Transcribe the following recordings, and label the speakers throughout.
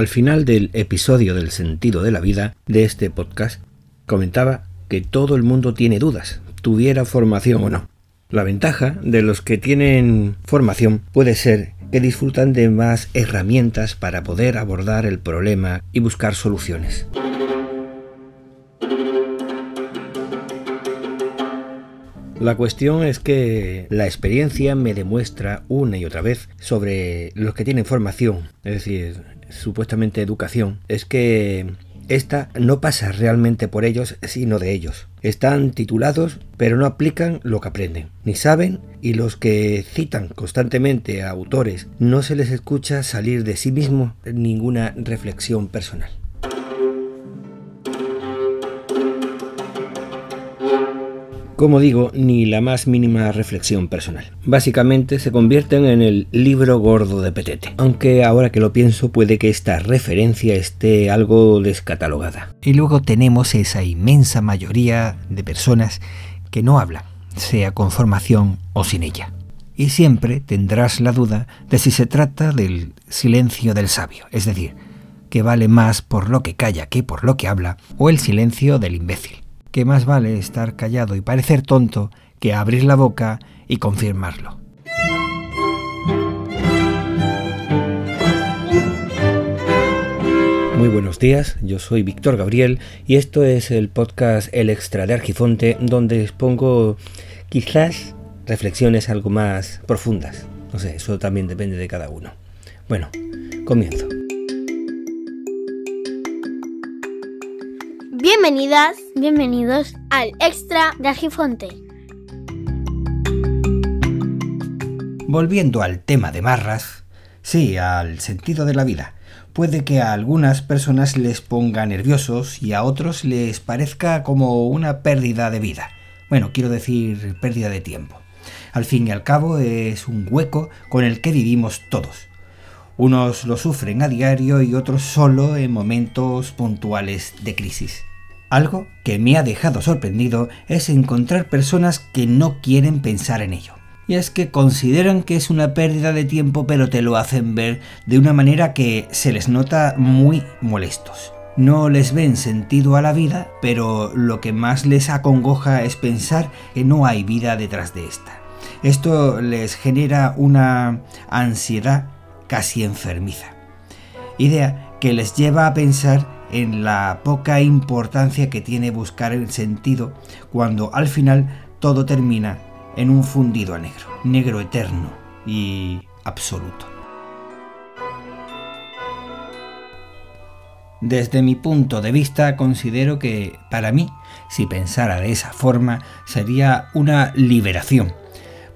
Speaker 1: Al final del episodio del sentido de la vida de este podcast, comentaba que todo el mundo tiene dudas, tuviera formación o no. La ventaja de los que tienen formación puede ser que disfrutan de más herramientas para poder abordar el problema y buscar soluciones. La cuestión es que la experiencia me demuestra una y otra vez sobre los que tienen formación, es decir, supuestamente educación, es que esta no pasa realmente por ellos, sino de ellos. Están titulados, pero no aplican lo que aprenden, ni saben, y los que citan constantemente a autores no se les escucha salir de sí mismo ninguna reflexión personal. Como digo, ni la más mínima reflexión personal. Básicamente se convierten en el libro gordo de Petete, aunque ahora que lo pienso puede que esta referencia esté algo descatalogada. Y luego tenemos esa inmensa mayoría de personas que no hablan, sea con formación o sin ella. Y siempre tendrás la duda de si se trata del silencio del sabio, es decir, que vale más por lo que calla que por lo que habla, o el silencio del imbécil que más vale estar callado y parecer tonto que abrir la boca y confirmarlo. Muy buenos días, yo soy Víctor Gabriel y esto es el podcast El Extra de Argifonte donde expongo quizás reflexiones algo más profundas. No sé, eso también depende de cada uno. Bueno, comienzo.
Speaker 2: Bienvenidas, bienvenidos al Extra de Argifonte.
Speaker 1: Volviendo al tema de marras, sí, al sentido de la vida. Puede que a algunas personas les ponga nerviosos y a otros les parezca como una pérdida de vida. Bueno, quiero decir pérdida de tiempo. Al fin y al cabo es un hueco con el que vivimos todos. Unos lo sufren a diario y otros solo en momentos puntuales de crisis. Algo que me ha dejado sorprendido es encontrar personas que no quieren pensar en ello. Y es que consideran que es una pérdida de tiempo pero te lo hacen ver de una manera que se les nota muy molestos. No les ven sentido a la vida, pero lo que más les acongoja es pensar que no hay vida detrás de esta. Esto les genera una ansiedad casi enfermiza. Idea que les lleva a pensar en la poca importancia que tiene buscar el sentido cuando al final todo termina en un fundido a negro, negro eterno y absoluto. Desde mi punto de vista considero que para mí, si pensara de esa forma, sería una liberación,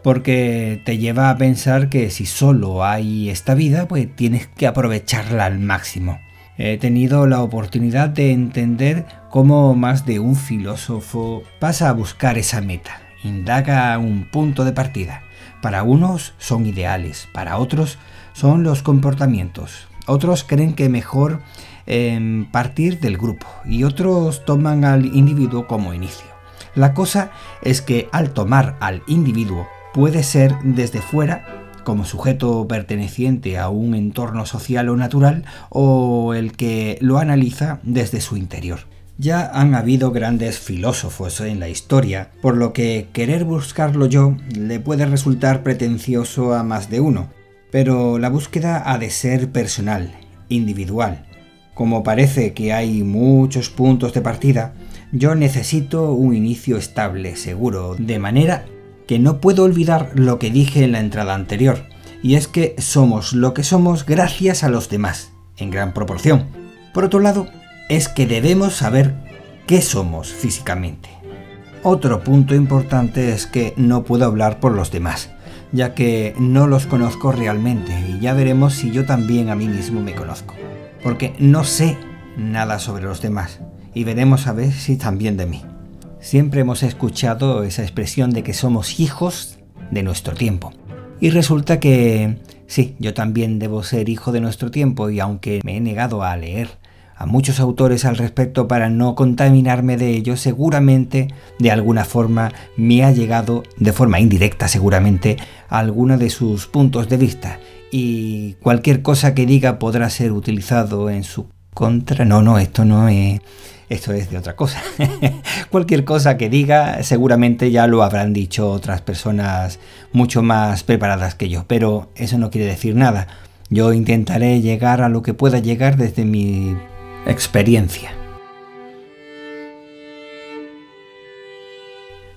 Speaker 1: porque te lleva a pensar que si solo hay esta vida, pues tienes que aprovecharla al máximo. He tenido la oportunidad de entender cómo más de un filósofo pasa a buscar esa meta, indaga un punto de partida. Para unos son ideales, para otros son los comportamientos. Otros creen que mejor em, partir del grupo y otros toman al individuo como inicio. La cosa es que al tomar al individuo puede ser desde fuera como sujeto perteneciente a un entorno social o natural o el que lo analiza desde su interior. Ya han habido grandes filósofos en la historia, por lo que querer buscarlo yo le puede resultar pretencioso a más de uno, pero la búsqueda ha de ser personal, individual. Como parece que hay muchos puntos de partida, yo necesito un inicio estable, seguro, de manera que no puedo olvidar lo que dije en la entrada anterior, y es que somos lo que somos gracias a los demás, en gran proporción. Por otro lado, es que debemos saber qué somos físicamente. Otro punto importante es que no puedo hablar por los demás, ya que no los conozco realmente y ya veremos si yo también a mí mismo me conozco, porque no sé nada sobre los demás y veremos a ver si también de mí. Siempre hemos escuchado esa expresión de que somos hijos de nuestro tiempo. Y resulta que sí, yo también debo ser hijo de nuestro tiempo y aunque me he negado a leer a muchos autores al respecto para no contaminarme de ellos, seguramente de alguna forma me ha llegado, de forma indirecta seguramente, a alguno de sus puntos de vista y cualquier cosa que diga podrá ser utilizado en su contra. No, no, esto no es... Esto es de otra cosa. cualquier cosa que diga seguramente ya lo habrán dicho otras personas mucho más preparadas que yo, pero eso no quiere decir nada. Yo intentaré llegar a lo que pueda llegar desde mi experiencia.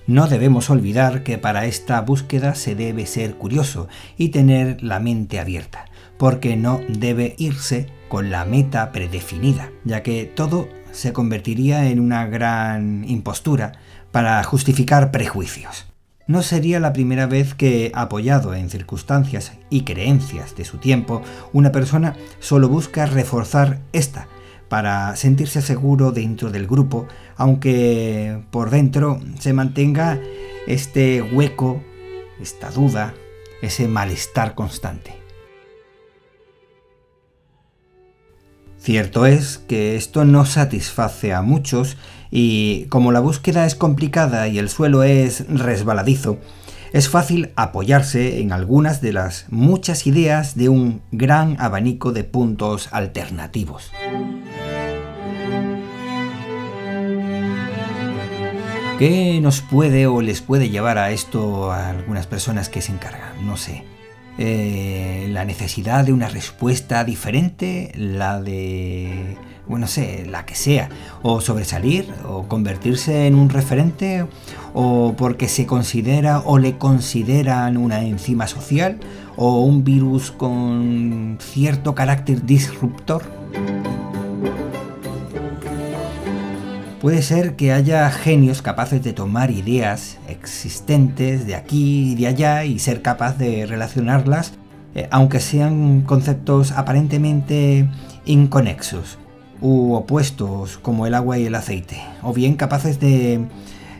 Speaker 1: No debemos olvidar que para esta búsqueda se debe ser curioso y tener la mente abierta, porque no debe irse con la meta predefinida, ya que todo se convertiría en una gran impostura para justificar prejuicios. No sería la primera vez que, apoyado en circunstancias y creencias de su tiempo, una persona solo busca reforzar esta para sentirse seguro dentro del grupo, aunque por dentro se mantenga este hueco, esta duda, ese malestar constante. Cierto es que esto no satisface a muchos y como la búsqueda es complicada y el suelo es resbaladizo, es fácil apoyarse en algunas de las muchas ideas de un gran abanico de puntos alternativos. ¿Qué nos puede o les puede llevar a esto a algunas personas que se encargan? No sé. Eh, la necesidad de una respuesta diferente, la de, bueno, no sé, la que sea, o sobresalir, o convertirse en un referente, o porque se considera o le consideran una enzima social, o un virus con cierto carácter disruptor. Puede ser que haya genios capaces de tomar ideas existentes de aquí y de allá y ser capaz de relacionarlas, eh, aunque sean conceptos aparentemente inconexos u opuestos como el agua y el aceite, o bien capaces de,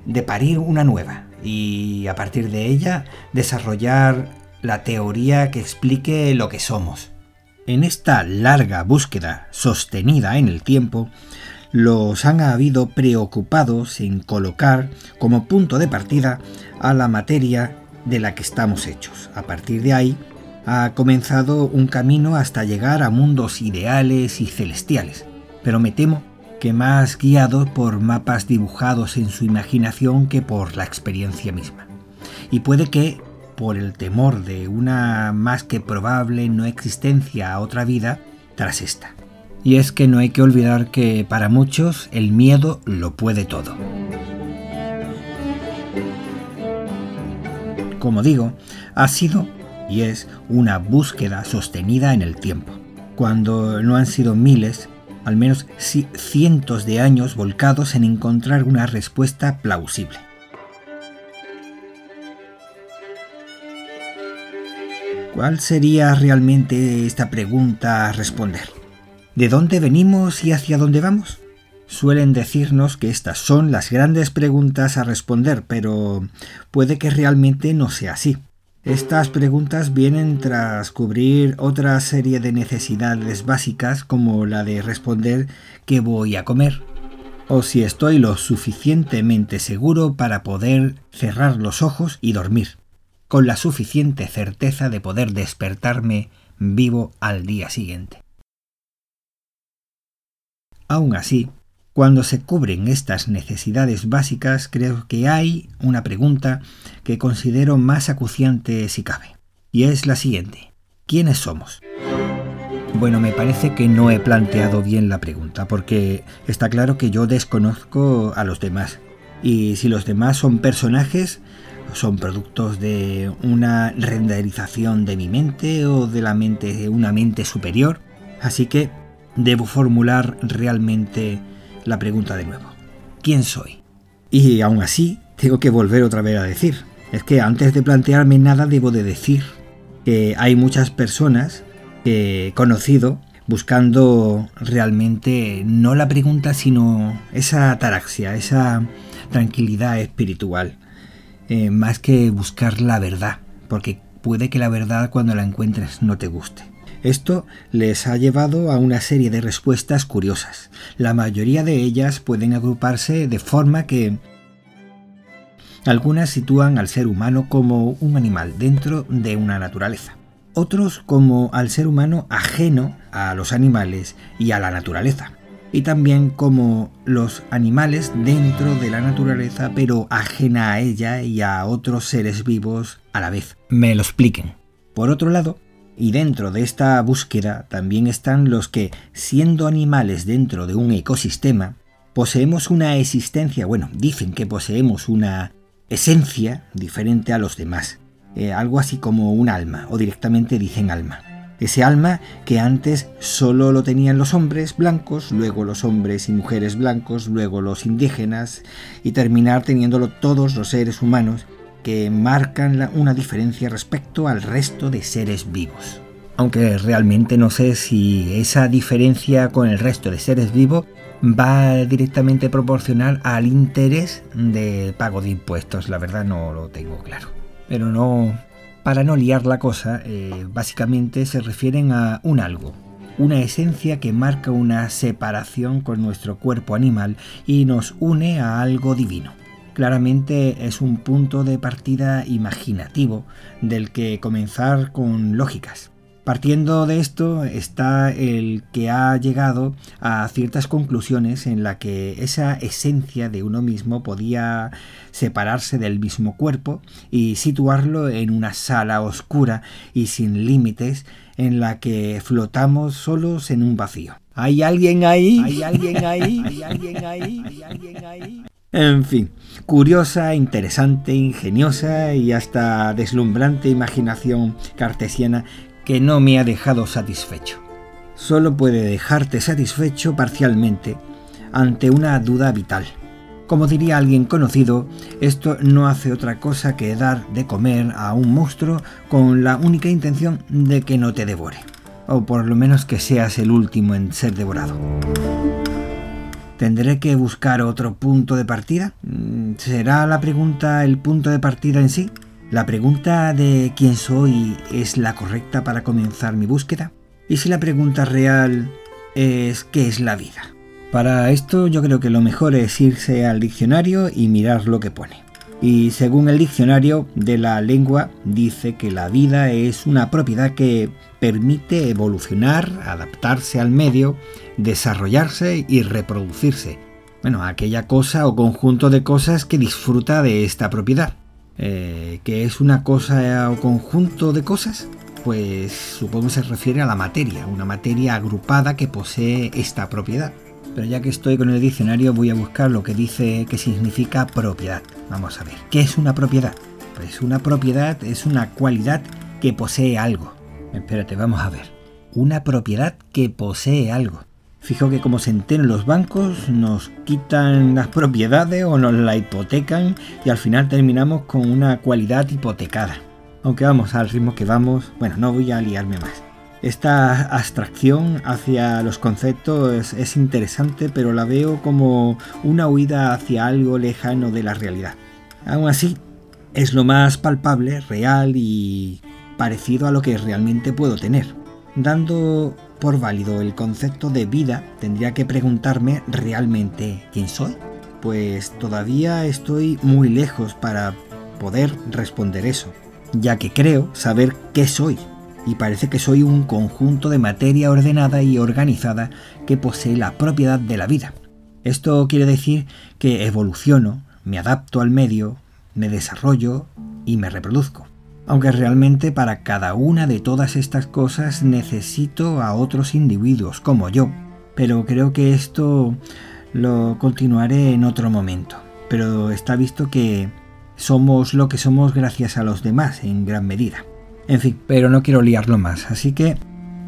Speaker 1: de parir una nueva y a partir de ella desarrollar la teoría que explique lo que somos. En esta larga búsqueda sostenida en el tiempo, los han habido preocupados en colocar como punto de partida a la materia de la que estamos hechos. A partir de ahí ha comenzado un camino hasta llegar a mundos ideales y celestiales, pero me temo que más guiado por mapas dibujados en su imaginación que por la experiencia misma. Y puede que, por el temor de una más que probable no existencia a otra vida tras esta. Y es que no hay que olvidar que para muchos el miedo lo puede todo. Como digo, ha sido y es una búsqueda sostenida en el tiempo, cuando no han sido miles, al menos cientos de años volcados en encontrar una respuesta plausible. ¿Cuál sería realmente esta pregunta a responder? ¿De dónde venimos y hacia dónde vamos? Suelen decirnos que estas son las grandes preguntas a responder, pero puede que realmente no sea así. Estas preguntas vienen tras cubrir otra serie de necesidades básicas como la de responder qué voy a comer o si estoy lo suficientemente seguro para poder cerrar los ojos y dormir, con la suficiente certeza de poder despertarme vivo al día siguiente. Aún así, cuando se cubren estas necesidades básicas, creo que hay una pregunta que considero más acuciante si cabe, y es la siguiente. ¿Quiénes somos? Bueno, me parece que no he planteado bien la pregunta, porque está claro que yo desconozco a los demás. Y si los demás son personajes, son productos de una renderización de mi mente o de la mente de una mente superior. Así que debo formular realmente la pregunta de nuevo. ¿Quién soy? Y aún así, tengo que volver otra vez a decir. Es que antes de plantearme nada debo de decir que hay muchas personas que conocido buscando realmente no la pregunta, sino esa ataraxia, esa tranquilidad espiritual, eh, más que buscar la verdad, porque puede que la verdad cuando la encuentres no te guste. Esto les ha llevado a una serie de respuestas curiosas. La mayoría de ellas pueden agruparse de forma que algunas sitúan al ser humano como un animal dentro de una naturaleza. Otros como al ser humano ajeno a los animales y a la naturaleza. Y también como los animales dentro de la naturaleza pero ajena a ella y a otros seres vivos a la vez. Me lo expliquen. Por otro lado, y dentro de esta búsqueda también están los que, siendo animales dentro de un ecosistema, poseemos una existencia, bueno, dicen que poseemos una esencia diferente a los demás, eh, algo así como un alma, o directamente dicen alma. Ese alma que antes solo lo tenían los hombres blancos, luego los hombres y mujeres blancos, luego los indígenas, y terminar teniéndolo todos los seres humanos, que marcan una diferencia respecto al resto de seres vivos. Aunque realmente no sé si esa diferencia con el resto de seres vivos va directamente proporcional al interés de pago de impuestos. La verdad no lo tengo claro. Pero no, para no liar la cosa, eh, básicamente se refieren a un algo, una esencia que marca una separación con nuestro cuerpo animal y nos une a algo divino claramente es un punto de partida imaginativo del que comenzar con lógicas. Partiendo de esto está el que ha llegado a ciertas conclusiones en la que esa esencia de uno mismo podía separarse del mismo cuerpo y situarlo en una sala oscura y sin límites en la que flotamos solos en un vacío. ¿Hay alguien ahí? ¿Hay alguien ahí? ¿Hay alguien ahí? ¿Hay alguien ahí? En fin, curiosa, interesante, ingeniosa y hasta deslumbrante imaginación cartesiana que no me ha dejado satisfecho. Solo puede dejarte satisfecho parcialmente ante una duda vital. Como diría alguien conocido, esto no hace otra cosa que dar de comer a un monstruo con la única intención de que no te devore, o por lo menos que seas el último en ser devorado. ¿Tendré que buscar otro punto de partida? Mm, ¿Será la pregunta el punto de partida en sí? ¿La pregunta de quién soy es la correcta para comenzar mi búsqueda? ¿Y si la pregunta real es qué es la vida? Para esto yo creo que lo mejor es irse al diccionario y mirar lo que pone. Y según el diccionario de la lengua dice que la vida es una propiedad que permite evolucionar, adaptarse al medio, desarrollarse y reproducirse. Bueno, aquella cosa o conjunto de cosas que disfruta de esta propiedad. Eh, ¿Que es una cosa o conjunto de cosas? Pues supongo que se refiere a la materia, una materia agrupada que posee esta propiedad. Pero ya que estoy con el diccionario voy a buscar lo que dice que significa propiedad. Vamos a ver, ¿qué es una propiedad? Pues una propiedad es una cualidad que posee algo. Espérate, vamos a ver. Una propiedad que posee algo. Fijo que como se enteran los bancos, nos quitan las propiedades o nos la hipotecan y al final terminamos con una cualidad hipotecada. Aunque vamos al ritmo que vamos, bueno, no voy a liarme más. Esta abstracción hacia los conceptos es, interesante, pero la veo como una huida hacia algo lejano de la realidad. Aún así, es lo más palpable, real y parecido a lo que realmente puedo tener. Dando por válido el concepto de vida, tendría que preguntarme realmente quién soy. Pues todavía estoy muy lejos para poder responder eso, ya que creo saber qué soy, y parece que soy un conjunto de materia ordenada y organizada que posee la propiedad de la vida. Esto quiere decir que evoluciono, me adapto al medio, me desarrollo y me reproduzco. Aunque realmente para cada una de todas estas cosas necesito a otros individuos como yo. Pero creo que esto lo continuaré en otro momento. Pero está visto que somos lo que somos gracias a los demás en gran medida. En fin, pero no quiero liarlo más, así que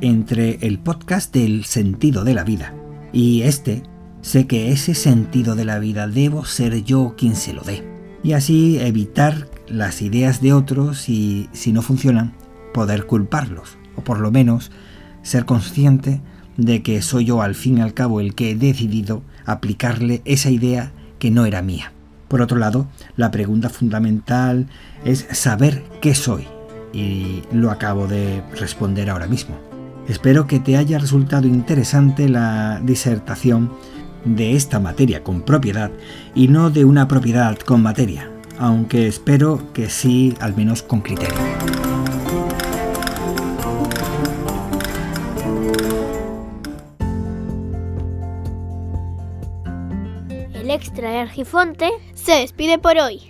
Speaker 1: entre el podcast del sentido de la vida y este, sé que ese sentido de la vida debo ser yo quien se lo dé. Y así evitar las ideas de otros y, si no funcionan, poder culparlos. O por lo menos ser consciente de que soy yo al fin y al cabo el que he decidido aplicarle esa idea que no era mía. Por otro lado, la pregunta fundamental es saber qué soy y lo acabo de responder ahora mismo. Espero que te haya resultado interesante la disertación de esta materia con propiedad y no de una propiedad con materia, aunque espero que sí, al menos con criterio.
Speaker 2: El extra de Argifonte
Speaker 3: se despide por hoy.